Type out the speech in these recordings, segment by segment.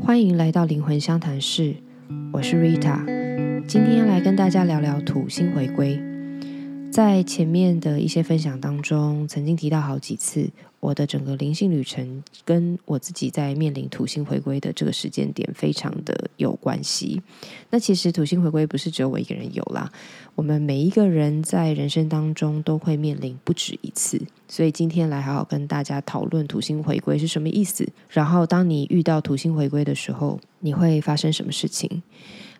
欢迎来到灵魂相谈室，我是 Rita，今天来跟大家聊聊土星回归。在前面的一些分享当中，曾经提到好几次。我的整个灵性旅程跟我自己在面临土星回归的这个时间点非常的有关系。那其实土星回归不是只有我一个人有啦，我们每一个人在人生当中都会面临不止一次。所以今天来好好跟大家讨论土星回归是什么意思。然后当你遇到土星回归的时候，你会发生什么事情？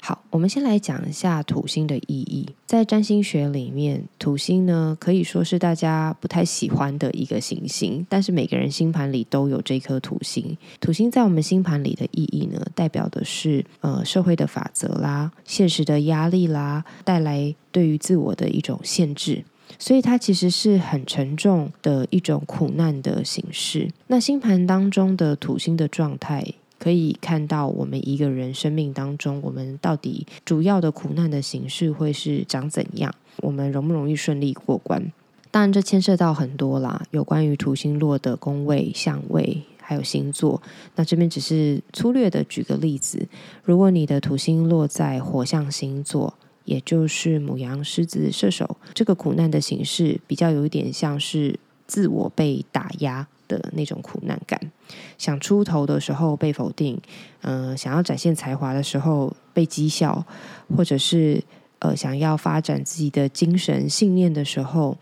好，我们先来讲一下土星的意义。在占星学里面，土星呢可以说是大家不太喜欢的一个行星，但是每个人星盘里都有这颗土星。土星在我们星盘里的意义呢，代表的是呃社会的法则啦、现实的压力啦，带来对于自我的一种限制，所以它其实是很沉重的一种苦难的形式。那星盘当中的土星的状态。可以看到，我们一个人生命当中，我们到底主要的苦难的形式会是长怎样？我们容不容易顺利过关？当然，这牵涉到很多啦，有关于土星落的宫位、相位，还有星座。那这边只是粗略的举个例子：如果你的土星落在火象星座，也就是母羊、狮子、射手，这个苦难的形式比较有一点像是自我被打压。的那种苦难感，想出头的时候被否定，嗯，想要展现才华的时候被讥笑，或者是呃想要发展自己的精神信念的时候，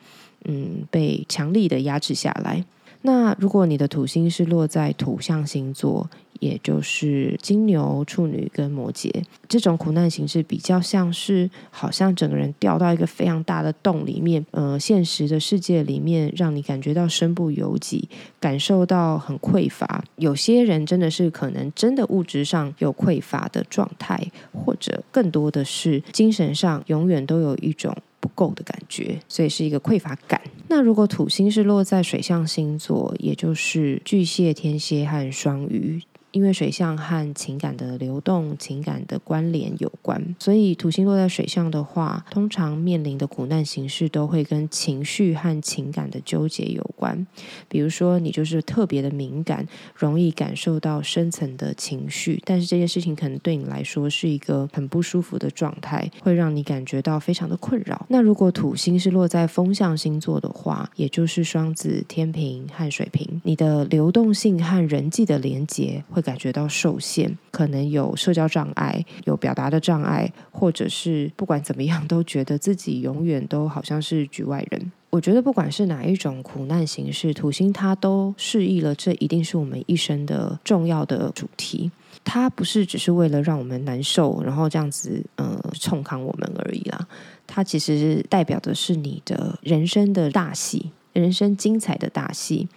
嗯，被强力的压制下来。那如果你的土星是落在土象星座，也就是金牛、处女跟摩羯，这种苦难形式比较像是，好像整个人掉到一个非常大的洞里面，呃，现实的世界里面，让你感觉到身不由己，感受到很匮乏。有些人真的是可能真的物质上有匮乏的状态，或者更多的是精神上永远都有一种不够的感觉，所以是一个匮乏感。那如果土星是落在水象星座，也就是巨蟹、天蝎和双鱼。因为水象和情感的流动、情感的关联有关，所以土星落在水象的话，通常面临的苦难形式都会跟情绪和情感的纠结有关。比如说，你就是特别的敏感，容易感受到深层的情绪，但是这件事情可能对你来说是一个很不舒服的状态，会让你感觉到非常的困扰。那如果土星是落在风象星座的话，也就是双子、天平和水瓶，你的流动性和人际的连结会。感觉到受限，可能有社交障碍，有表达的障碍，或者是不管怎么样，都觉得自己永远都好像是局外人。我觉得不管是哪一种苦难形式，土星它都示意了，这一定是我们一生的重要的主题。它不是只是为了让我们难受，然后这样子呃冲康我们而已啦。它其实代表的是你的人生的大戏，人生精彩的大戏。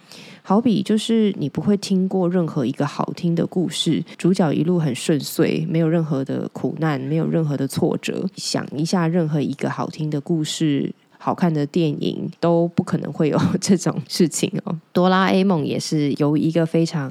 好比就是你不会听过任何一个好听的故事，主角一路很顺遂，没有任何的苦难，没有任何的挫折。想一下，任何一个好听的故事、好看的电影，都不可能会有 这种事情哦。哆啦 A 梦也是由一个非常。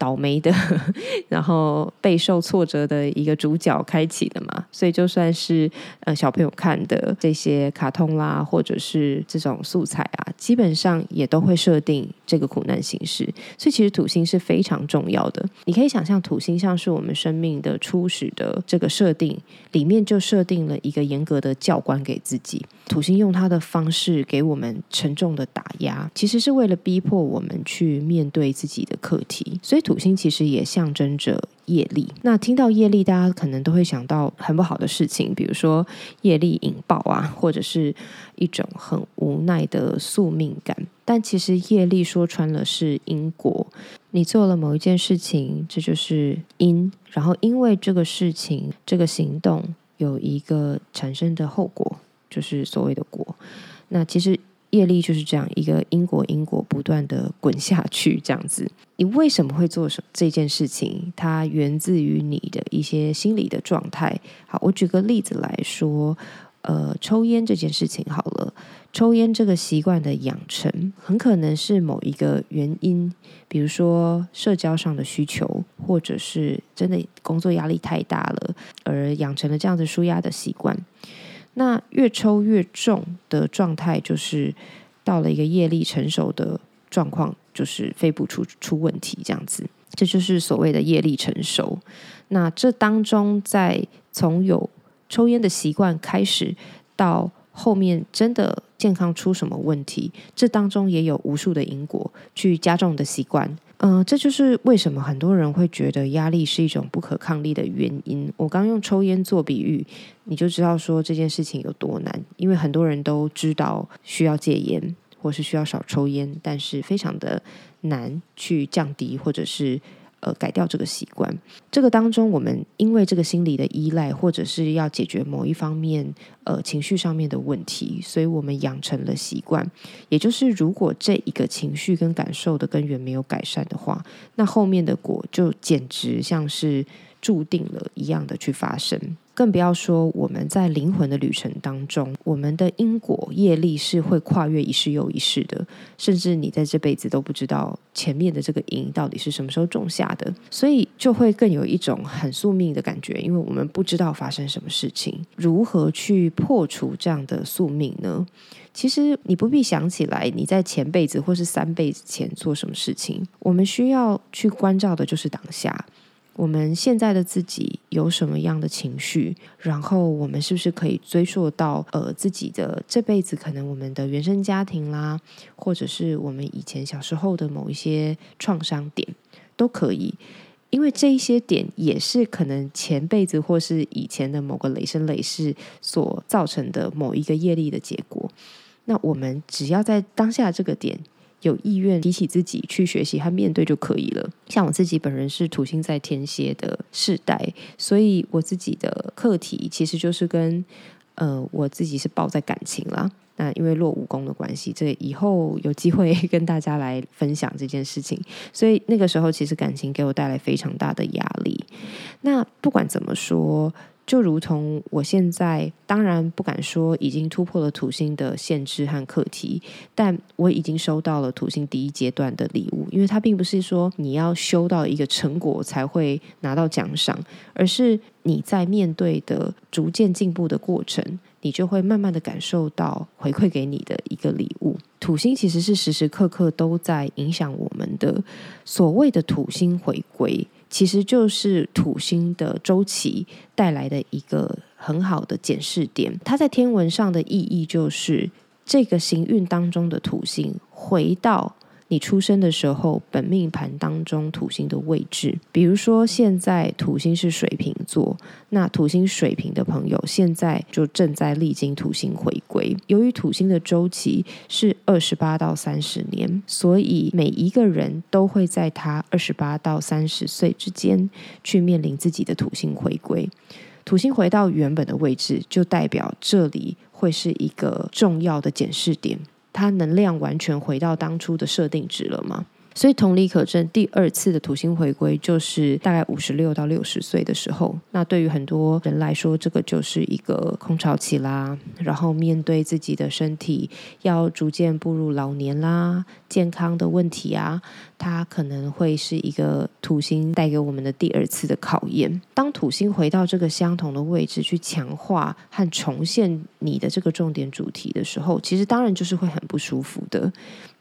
倒霉的，然后备受挫折的一个主角开启的嘛，所以就算是呃小朋友看的这些卡通啦，或者是这种素材啊，基本上也都会设定这个苦难形式。所以其实土星是非常重要的。你可以想象，土星像是我们生命的初始的这个设定，里面就设定了一个严格的教官给自己。土星用它的方式给我们沉重的打压，其实是为了逼迫我们去面对自己的课题。所以。土星其实也象征着业力。那听到业力，大家可能都会想到很不好的事情，比如说业力引爆啊，或者是一种很无奈的宿命感。但其实业力说穿了是因果。你做了某一件事情，这就是因，然后因为这个事情、这个行动有一个产生的后果，就是所谓的果。那其实。业力就是这样一个因果，因果不断的滚下去，这样子。你为什么会做这件事情？它源自于你的一些心理的状态。好，我举个例子来说，呃，抽烟这件事情好了，抽烟这个习惯的养成，很可能是某一个原因，比如说社交上的需求，或者是真的工作压力太大了，而养成了这样子舒压的习惯。那越抽越重的状态，就是到了一个业力成熟的状况就是肺部出出问题这样子，这就是所谓的业力成熟。那这当中，在从有抽烟的习惯开始，到后面真的健康出什么问题，这当中也有无数的因果去加重的习惯。嗯，这就是为什么很多人会觉得压力是一种不可抗力的原因。我刚用抽烟做比喻，你就知道说这件事情有多难。因为很多人都知道需要戒烟，或是需要少抽烟，但是非常的难去降低，或者是。呃，改掉这个习惯，这个当中，我们因为这个心理的依赖，或者是要解决某一方面呃情绪上面的问题，所以我们养成了习惯。也就是，如果这一个情绪跟感受的根源没有改善的话，那后面的果就简直像是注定了一样的去发生。更不要说我们在灵魂的旅程当中，我们的因果业力是会跨越一世又一世的，甚至你在这辈子都不知道前面的这个因到底是什么时候种下的，所以就会更有一种很宿命的感觉，因为我们不知道发生什么事情，如何去破除这样的宿命呢？其实你不必想起来你在前辈子或是三辈子前做什么事情，我们需要去关照的就是当下。我们现在的自己有什么样的情绪？然后我们是不是可以追溯到呃自己的这辈子？可能我们的原生家庭啦，或者是我们以前小时候的某一些创伤点都可以，因为这一些点也是可能前辈子或是以前的某个累生累世所造成的某一个业力的结果。那我们只要在当下这个点。有意愿提起自己去学习和面对就可以了。像我自己本人是土星在天蝎的世代，所以我自己的课题其实就是跟呃我自己是抱在感情啦。那因为落武功的关系，这以后有机会跟大家来分享这件事情。所以那个时候其实感情给我带来非常大的压力。那不管怎么说。就如同我现在，当然不敢说已经突破了土星的限制和课题，但我已经收到了土星第一阶段的礼物。因为它并不是说你要修到一个成果才会拿到奖赏，而是你在面对的逐渐进步的过程，你就会慢慢的感受到回馈给你的一个礼物。土星其实是时时刻刻都在影响我们的，所谓的土星回归。其实就是土星的周期带来的一个很好的检视点。它在天文上的意义就是这个行运当中的土星回到。你出生的时候，本命盘当中土星的位置，比如说现在土星是水瓶座，那土星水瓶的朋友现在就正在历经土星回归。由于土星的周期是二十八到三十年，所以每一个人都会在他二十八到三十岁之间去面临自己的土星回归。土星回到原本的位置，就代表这里会是一个重要的检视点。它能量完全回到当初的设定值了吗？所以同理可证，第二次的土星回归就是大概五十六到六十岁的时候。那对于很多人来说，这个就是一个空巢期啦。然后面对自己的身体要逐渐步入老年啦，健康的问题啊，它可能会是一个土星带给我们的第二次的考验。当土星回到这个相同的位置去强化和重现你的这个重点主题的时候，其实当然就是会很不舒服的。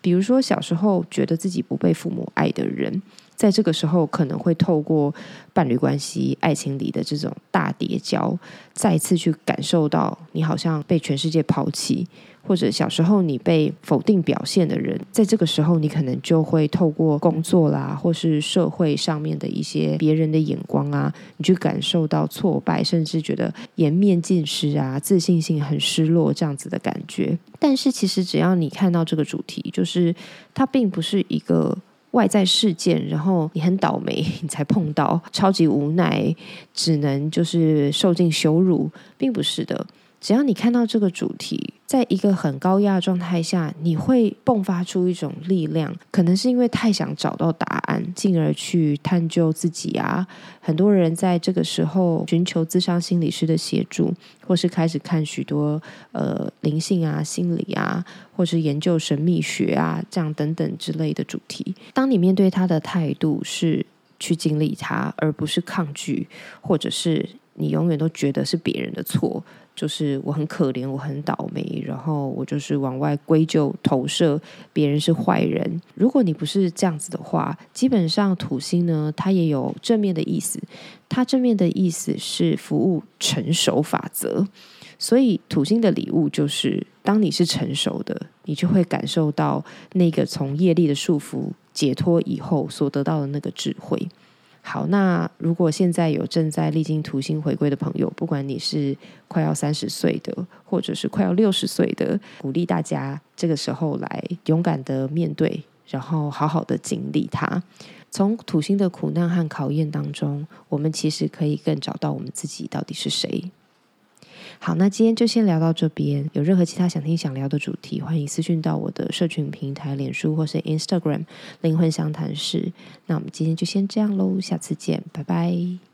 比如说，小时候觉得自己不被父母爱的人，在这个时候可能会透过伴侣关系、爱情里的这种大叠交，再次去感受到你好像被全世界抛弃。或者小时候你被否定表现的人，在这个时候你可能就会透过工作啦，或是社会上面的一些别人的眼光啊，你去感受到挫败，甚至觉得颜面尽失啊，自信心很失落这样子的感觉。但是其实只要你看到这个主题，就是它并不是一个外在事件，然后你很倒霉你才碰到，超级无奈，只能就是受尽羞辱，并不是的。只要你看到这个主题，在一个很高压的状态下，你会迸发出一种力量，可能是因为太想找到答案，进而去探究自己啊。很多人在这个时候寻求自伤心理师的协助，或是开始看许多呃灵性啊、心理啊，或是研究神秘学啊，这样等等之类的主题。当你面对他的态度是去经历它，而不是抗拒，或者是。你永远都觉得是别人的错，就是我很可怜，我很倒霉，然后我就是往外归咎投射别人是坏人。如果你不是这样子的话，基本上土星呢，它也有正面的意思，它正面的意思是服务成熟法则。所以土星的礼物就是，当你是成熟的，你就会感受到那个从业力的束缚解脱以后所得到的那个智慧。好，那如果现在有正在历经土星回归的朋友，不管你是快要三十岁的，或者是快要六十岁的，鼓励大家这个时候来勇敢的面对，然后好好的经历它。从土星的苦难和考验当中，我们其实可以更找到我们自己到底是谁。好，那今天就先聊到这边。有任何其他想听、想聊的主题，欢迎私讯到我的社群平台、脸书或是 Instagram“ 灵魂相谈室”。那我们今天就先这样喽，下次见，拜拜。